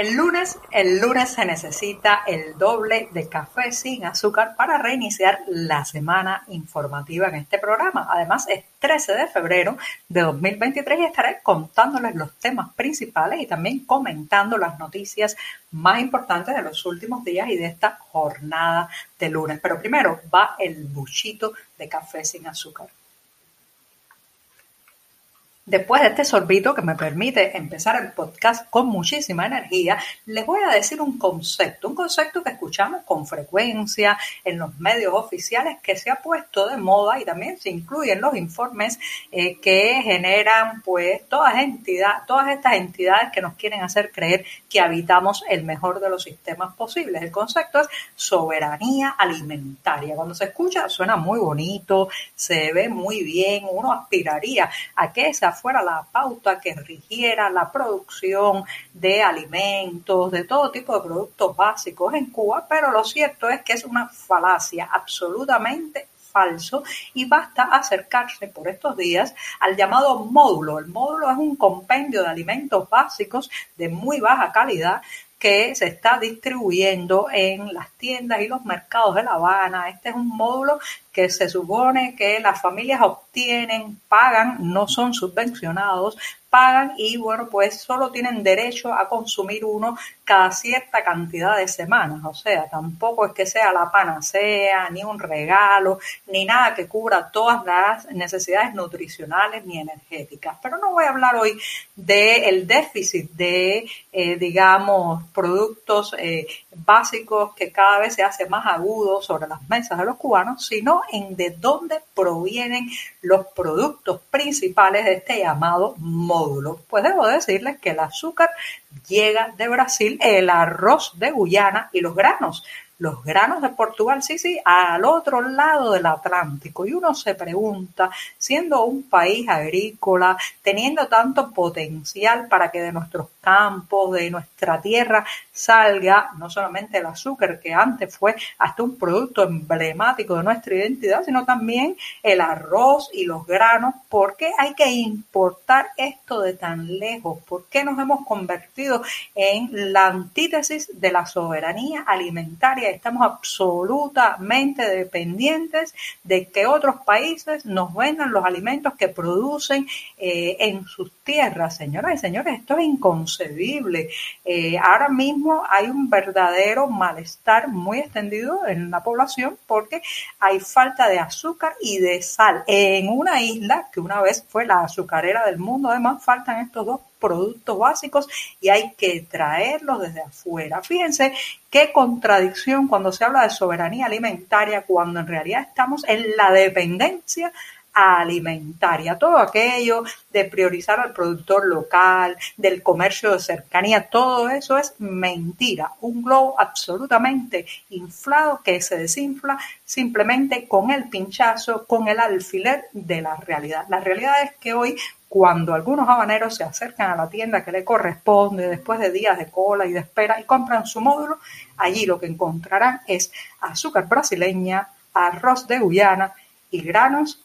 El lunes, el lunes se necesita el doble de café sin azúcar para reiniciar la semana informativa en este programa. Además, es 13 de febrero de 2023 y estaré contándoles los temas principales y también comentando las noticias más importantes de los últimos días y de esta jornada de lunes. Pero primero va el buchito de café sin azúcar. Después de este sorbito que me permite empezar el podcast con muchísima energía, les voy a decir un concepto, un concepto que escuchamos con frecuencia en los medios oficiales que se ha puesto de moda y también se incluye en los informes eh, que generan pues todas, entidades, todas estas entidades que nos quieren hacer creer que habitamos el mejor de los sistemas posibles. El concepto es soberanía alimentaria. Cuando se escucha suena muy bonito, se ve muy bien, uno aspiraría a que esa fuera la pauta que rigiera la producción de alimentos, de todo tipo de productos básicos en Cuba, pero lo cierto es que es una falacia absolutamente falso y basta acercarse por estos días al llamado módulo. El módulo es un compendio de alimentos básicos de muy baja calidad que se está distribuyendo en las tiendas y los mercados de La Habana. Este es un módulo que se supone que las familias obtienen, pagan, no son subvencionados, pagan y bueno, pues solo tienen derecho a consumir uno cada cierta cantidad de semanas. O sea, tampoco es que sea la panacea, ni un regalo, ni nada que cubra todas las necesidades nutricionales ni energéticas. Pero no voy a hablar hoy del déficit de, eh, digamos, productos eh, básicos que cada vez se hace más agudo sobre las mesas de los cubanos, sino en de dónde provienen los productos principales de este llamado Pues debo decirles que el azúcar llega de Brasil, el arroz de Guyana y los granos los granos de Portugal, sí, sí, al otro lado del Atlántico. Y uno se pregunta, siendo un país agrícola, teniendo tanto potencial para que de nuestros campos, de nuestra tierra, salga no solamente el azúcar, que antes fue hasta un producto emblemático de nuestra identidad, sino también el arroz y los granos. ¿Por qué hay que importar esto de tan lejos? ¿Por qué nos hemos convertido en la antítesis de la soberanía alimentaria? Estamos absolutamente dependientes de que otros países nos vendan los alimentos que producen eh, en sus tierras. Señoras y señores, esto es inconcebible. Eh, ahora mismo hay un verdadero malestar muy extendido en la población porque hay falta de azúcar y de sal. En una isla que una vez fue la azucarera del mundo, además faltan estos dos productos básicos y hay que traerlos desde afuera. Fíjense qué contradicción cuando se habla de soberanía alimentaria, cuando en realidad estamos en la dependencia alimentaria, todo aquello de priorizar al productor local, del comercio de cercanía, todo eso es mentira, un globo absolutamente inflado que se desinfla simplemente con el pinchazo, con el alfiler de la realidad. La realidad es que hoy cuando algunos habaneros se acercan a la tienda que le corresponde después de días de cola y de espera y compran su módulo, allí lo que encontrarán es azúcar brasileña, arroz de Guyana y granos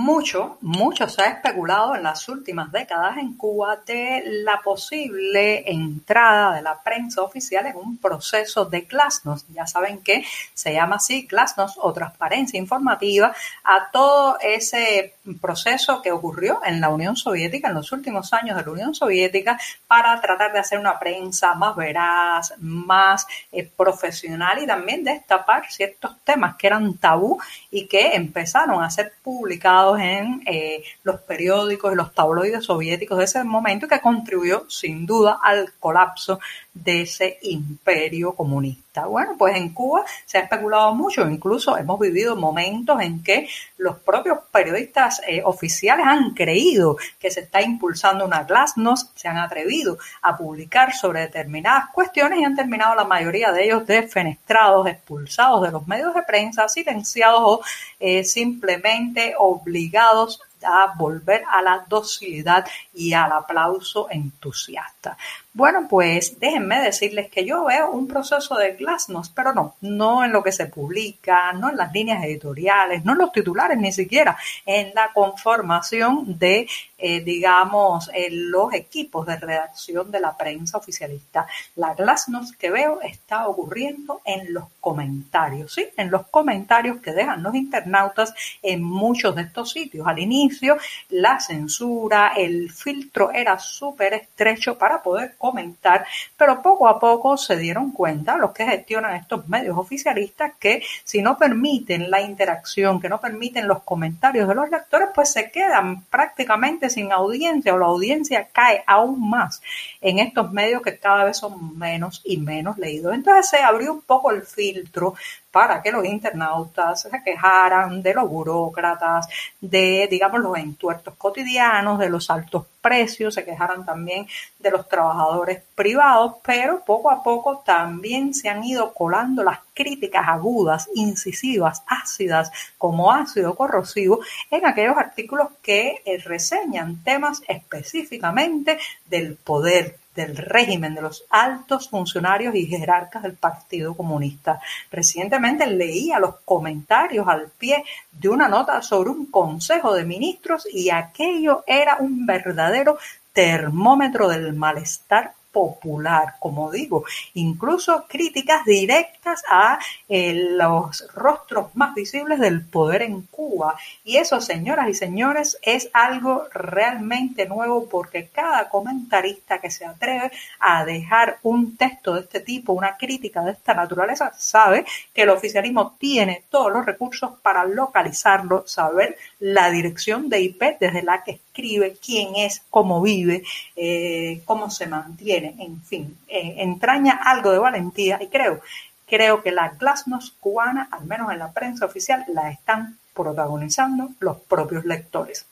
Mucho, mucho se ha especulado en las últimas décadas en Cuba de la posible entrada de la prensa oficial en un proceso de glasnost. Ya saben que se llama así glasnost o transparencia informativa a todo ese proceso que ocurrió en la Unión Soviética, en los últimos años de la Unión Soviética, para tratar de hacer una prensa más veraz, más eh, profesional y también destapar ciertos temas que eran tabú y que empezaron a ser publicados en eh, los periódicos y los tabloides soviéticos de ese momento que contribuyó sin duda al colapso de ese imperio comunista. Bueno, pues en Cuba se ha especulado mucho, incluso hemos vivido momentos en que los propios periodistas eh, oficiales han creído que se está impulsando una glasnost, se han atrevido a publicar sobre determinadas cuestiones y han terminado la mayoría de ellos defenestrados, expulsados de los medios de prensa, silenciados o eh, simplemente obligados a volver a la docilidad y al aplauso entusiasta. Bueno, pues déjenme decirles que yo veo un proceso de glasnost, pero no, no en lo que se publica, no en las líneas editoriales, no en los titulares ni siquiera, en la conformación de, eh, digamos, los equipos de redacción de la prensa oficialista. La glasnost que veo está ocurriendo en los comentarios, ¿sí? En los comentarios que dejan los internautas en muchos de estos sitios. Al inicio, la censura, el filtro era súper estrecho para poder comentar, pero poco a poco se dieron cuenta los que gestionan estos medios oficialistas que si no permiten la interacción, que no permiten los comentarios de los lectores, pues se quedan prácticamente sin audiencia o la audiencia cae aún más en estos medios que cada vez son menos y menos leídos. Entonces se abrió un poco el filtro para que los internautas se quejaran de los burócratas, de, digamos, los entuertos cotidianos, de los altos precios, se quejaran también de los trabajadores privados, pero poco a poco también se han ido colando las críticas agudas, incisivas, ácidas, como ácido corrosivo, en aquellos artículos que eh, reseñan temas específicamente del poder del régimen de los altos funcionarios y jerarcas del Partido Comunista. Recientemente leía los comentarios al pie de una nota sobre un consejo de ministros y aquello era un verdadero termómetro del malestar popular, como digo, incluso críticas directas a eh, los rostros más visibles del poder en Cuba. Y eso, señoras y señores, es algo realmente nuevo porque cada comentarista que se atreve a dejar un texto de este tipo, una crítica de esta naturaleza, sabe que el oficialismo tiene todos los recursos para localizarlo, saber la dirección de IP desde la que escribe, quién es, cómo vive, eh, cómo se mantiene, en fin, eh, entraña algo de valentía y creo, creo que la glasnost cubana, al menos en la prensa oficial, la están protagonizando los propios lectores.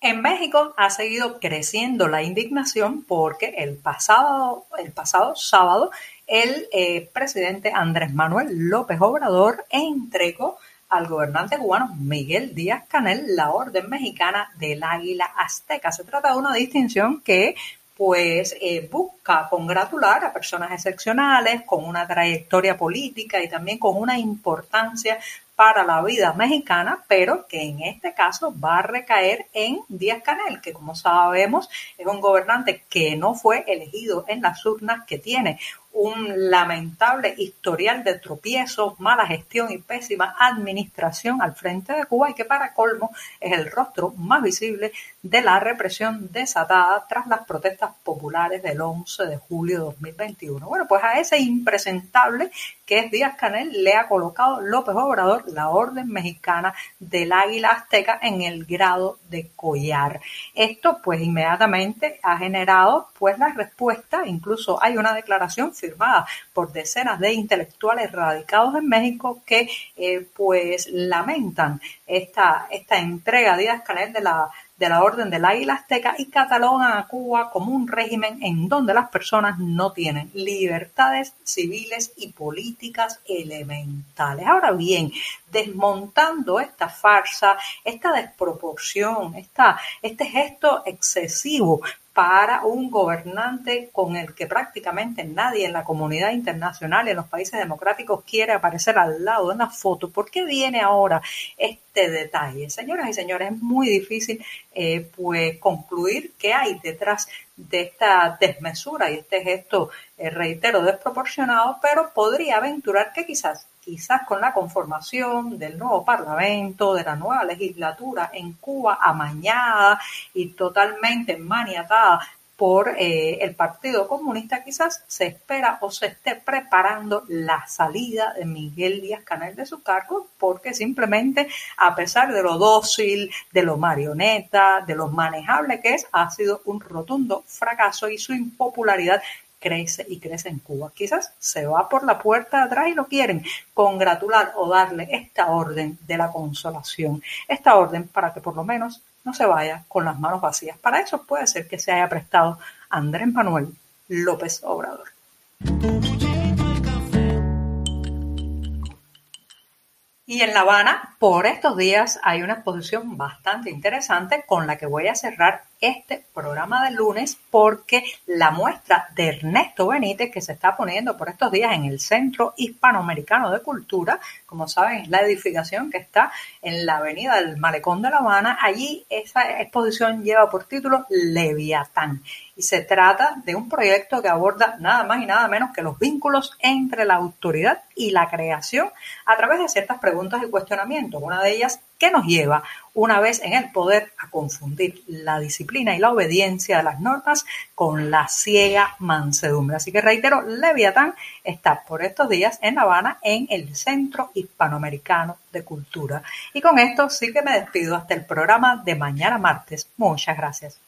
En México ha seguido creciendo la indignación porque el pasado, el pasado sábado el eh, presidente Andrés Manuel López Obrador entregó al gobernante cubano Miguel Díaz Canel la Orden Mexicana del Águila Azteca. Se trata de una distinción que pues eh, busca congratular a personas excepcionales con una trayectoria política y también con una importancia para la vida mexicana, pero que en este caso va a recaer en Díaz Canel, que como sabemos es un gobernante que no fue elegido en las urnas, que tiene un lamentable historial de tropiezos, mala gestión y pésima administración al frente de Cuba y que para colmo es el rostro más visible de la represión desatada tras las protestas populares del 11 de julio de 2021. Bueno, pues a ese impresentable que es Díaz Canel le ha colocado López Obrador la Orden Mexicana del Águila Azteca en el grado de collar. Esto pues inmediatamente ha generado pues la respuesta, incluso hay una declaración firmada por decenas de intelectuales radicados en México que eh, pues lamentan esta, esta entrega a Díaz Canel de la de la Orden del Águila Azteca y catalogan a Cuba como un régimen en donde las personas no tienen libertades civiles y políticas elementales. Ahora bien, desmontando esta farsa, esta desproporción, esta, este gesto excesivo para un gobernante con el que prácticamente nadie en la comunidad internacional y en los países democráticos quiere aparecer al lado de una foto. ¿Por qué viene ahora este detalle? Señoras y señores, es muy difícil eh, pues concluir qué hay detrás de esta desmesura y este gesto, eh, reitero, desproporcionado, pero podría aventurar que quizás quizás con la conformación del nuevo Parlamento, de la nueva legislatura en Cuba, amañada y totalmente maniatada por eh, el Partido Comunista, quizás se espera o se esté preparando la salida de Miguel Díaz Canel de su cargo, porque simplemente, a pesar de lo dócil, de lo marioneta, de lo manejable que es, ha sido un rotundo fracaso y su impopularidad crece y crece en Cuba. Quizás se va por la puerta de atrás y lo quieren congratular o darle esta orden de la consolación, esta orden para que por lo menos no se vaya con las manos vacías. Para eso puede ser que se haya prestado Andrés Manuel López Obrador. Y en La Habana, por estos días, hay una exposición bastante interesante con la que voy a cerrar este programa del lunes porque la muestra de Ernesto Benítez que se está poniendo por estos días en el Centro Hispanoamericano de Cultura, como saben, es la edificación que está en la avenida del Malecón de La Habana. Allí esa exposición lleva por título Leviatán y se trata de un proyecto que aborda nada más y nada menos que los vínculos entre la autoridad y la creación a través de ciertas preguntas y cuestionamientos. Una de ellas, ¿qué nos lleva una vez en el poder a confundir la disciplina y la obediencia de las normas con la ciega mansedumbre? Así que reitero, Leviatán está por estos días en La Habana en el Centro Hispanoamericano de Cultura. Y con esto sí que me despido hasta el programa de mañana martes. Muchas gracias.